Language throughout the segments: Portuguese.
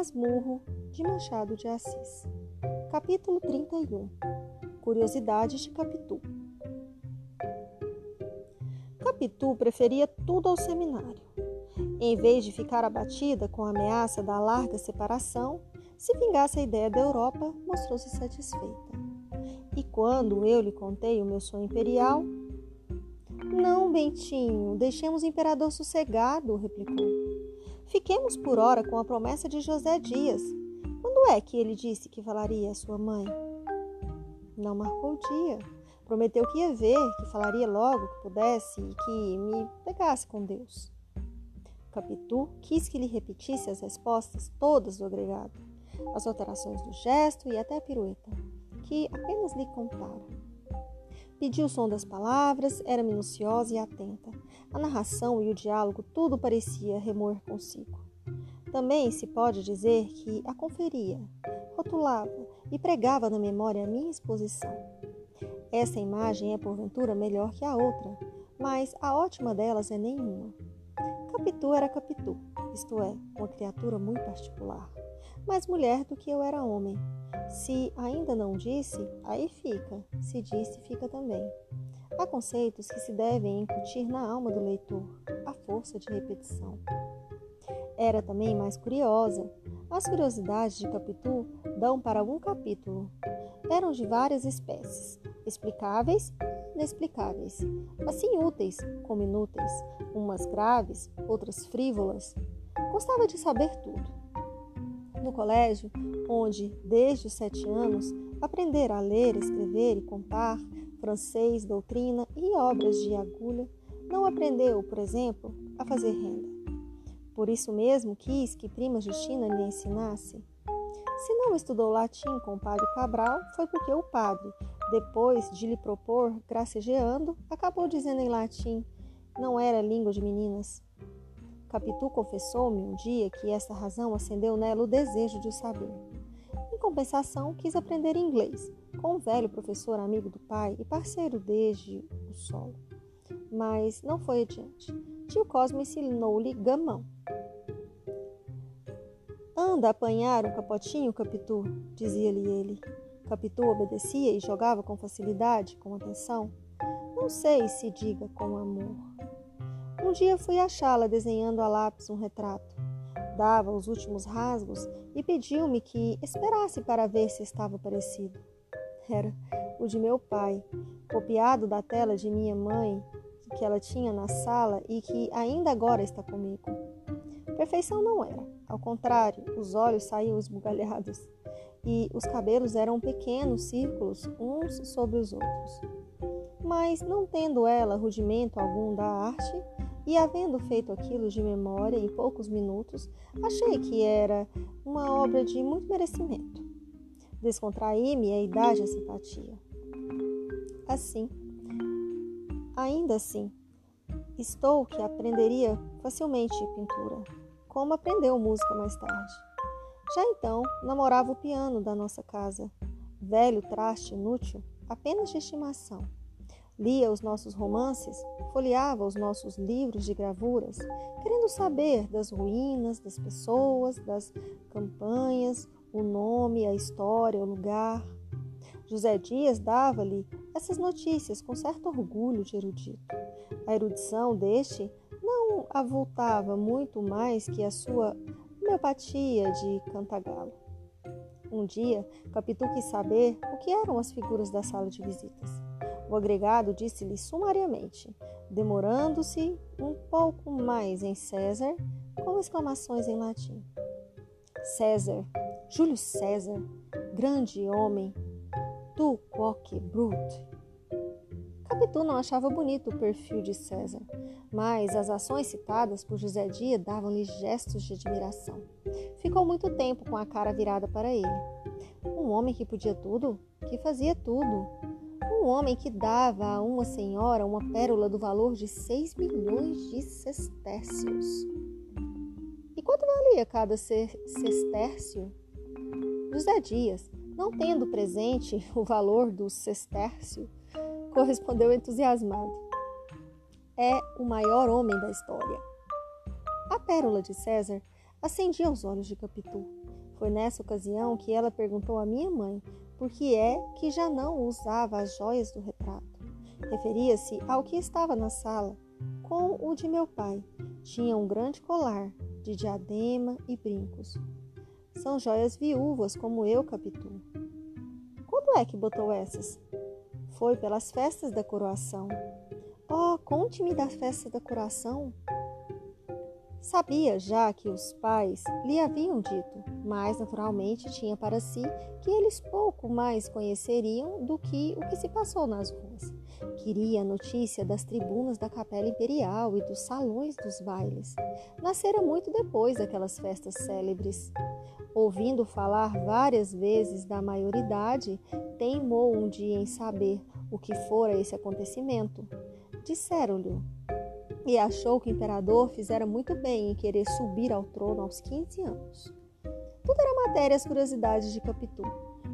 Casmurro de Machado de Assis. Capítulo 31 Curiosidades de Capitu Capitu preferia tudo ao seminário. Em vez de ficar abatida com a ameaça da larga separação, se vingasse a ideia da Europa, mostrou-se satisfeita. E quando eu lhe contei o meu sonho imperial, não, Bentinho, deixemos o imperador sossegado, replicou. Fiquemos por hora com a promessa de José Dias. Quando é que ele disse que falaria à sua mãe? Não marcou o dia. Prometeu que ia ver, que falaria logo que pudesse e que me pegasse com Deus. Capitu quis que lhe repetisse as respostas todas do agregado, as alterações do gesto e até a pirueta, que apenas lhe contara. Pediu o som das palavras, era minuciosa e atenta. A narração e o diálogo tudo parecia remoer consigo. Também se pode dizer que a conferia, rotulava e pregava na memória a minha exposição. Essa imagem é porventura melhor que a outra, mas a ótima delas é nenhuma. Capitu era Capitu, isto é, uma criatura muito particular, mais mulher do que eu era homem, se ainda não disse, aí fica. Se disse, fica também. Há conceitos que se devem incutir na alma do leitor, a força de repetição. Era também mais curiosa. As curiosidades de Capitu dão para um capítulo. Eram de várias espécies, explicáveis inexplicáveis, assim úteis como inúteis, umas graves, outras frívolas. Gostava de saber tudo no colégio, onde, desde os sete anos, aprendera a ler, escrever e contar, francês, doutrina e obras de agulha, não aprendeu, por exemplo, a fazer renda. Por isso mesmo quis que prima Justina lhe ensinasse. Se não estudou latim com o padre Cabral, foi porque o padre, depois de lhe propor gracejeando, acabou dizendo em latim: não era língua de meninas. Capitu confessou-me um dia que esta razão acendeu nela o desejo de o saber. Em compensação, quis aprender inglês, com um velho professor amigo do pai e parceiro desde o solo. Mas não foi adiante. Tio Cosme ensinou-lhe gamão. Anda apanhar um capotinho, Capitu, dizia-lhe ele. Capitu obedecia e jogava com facilidade, com atenção. Não sei se diga com amor. Um dia fui achá-la desenhando a lápis um retrato. Dava os últimos rasgos e pediu-me que esperasse para ver se estava parecido. Era o de meu pai, copiado da tela de minha mãe, que ela tinha na sala e que ainda agora está comigo. Perfeição não era, ao contrário, os olhos saíam esbugalhados e os cabelos eram pequenos círculos uns sobre os outros. Mas, não tendo ela rudimento algum da arte, e havendo feito aquilo de memória em poucos minutos, achei que era uma obra de muito merecimento. Descontraí-me a idade e a simpatia. Assim, ainda assim, estou que aprenderia facilmente pintura, como aprendeu música mais tarde. Já então, namorava o piano da nossa casa, velho traste inútil, apenas de estimação lia os nossos romances, folheava os nossos livros de gravuras, querendo saber das ruínas, das pessoas, das campanhas, o nome, a história, o lugar. José Dias dava-lhe essas notícias com certo orgulho de erudito. A erudição deste não avultava muito mais que a sua homeopatia de cantagalo. Um dia, Capitu quis saber o que eram as figuras da sala de visitas. O agregado disse-lhe sumariamente, demorando-se um pouco mais em César, com exclamações em latim. César, Júlio César, grande homem, tu quoque brute. Capitu não achava bonito o perfil de César, mas as ações citadas por José Dia davam-lhe gestos de admiração. Ficou muito tempo com a cara virada para ele. Um homem que podia tudo, que fazia tudo, um homem que dava a uma senhora uma pérola do valor de 6 milhões de sestércios. E quanto valia cada sestércio? José Dias, não tendo presente o valor do sestércio, correspondeu entusiasmado. É o maior homem da história. A pérola de César acendia os olhos de Capitu Foi nessa ocasião que ela perguntou à minha mãe por que é que já não usava as joias do retrato. Referia-se ao que estava na sala, com o de meu pai. Tinha um grande colar de diadema e brincos. São joias viúvas, como eu, Capitu. Quando é que botou essas? Foi pelas festas da coroação. Oh, conte-me da festa da coroação. Sabia já que os pais lhe haviam dito, mas naturalmente tinha para si que eles pouco mais conheceriam do que o que se passou nas ruas. Queria a notícia das tribunas da Capela Imperial e dos salões dos bailes. Nascera muito depois daquelas festas célebres. Ouvindo falar várias vezes da maioridade, teimou um dia em saber o que fora esse acontecimento. Disseram-lhe e achou que o imperador fizera muito bem em querer subir ao trono aos 15 anos. Tudo era matérias curiosidades de Capitu.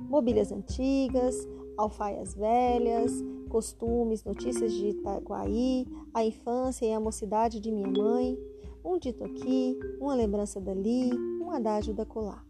Mobílias antigas, alfaias velhas, costumes, notícias de Itaguaí, a infância e a mocidade de minha mãe, um dito aqui, uma lembrança dali, um adágio da colar.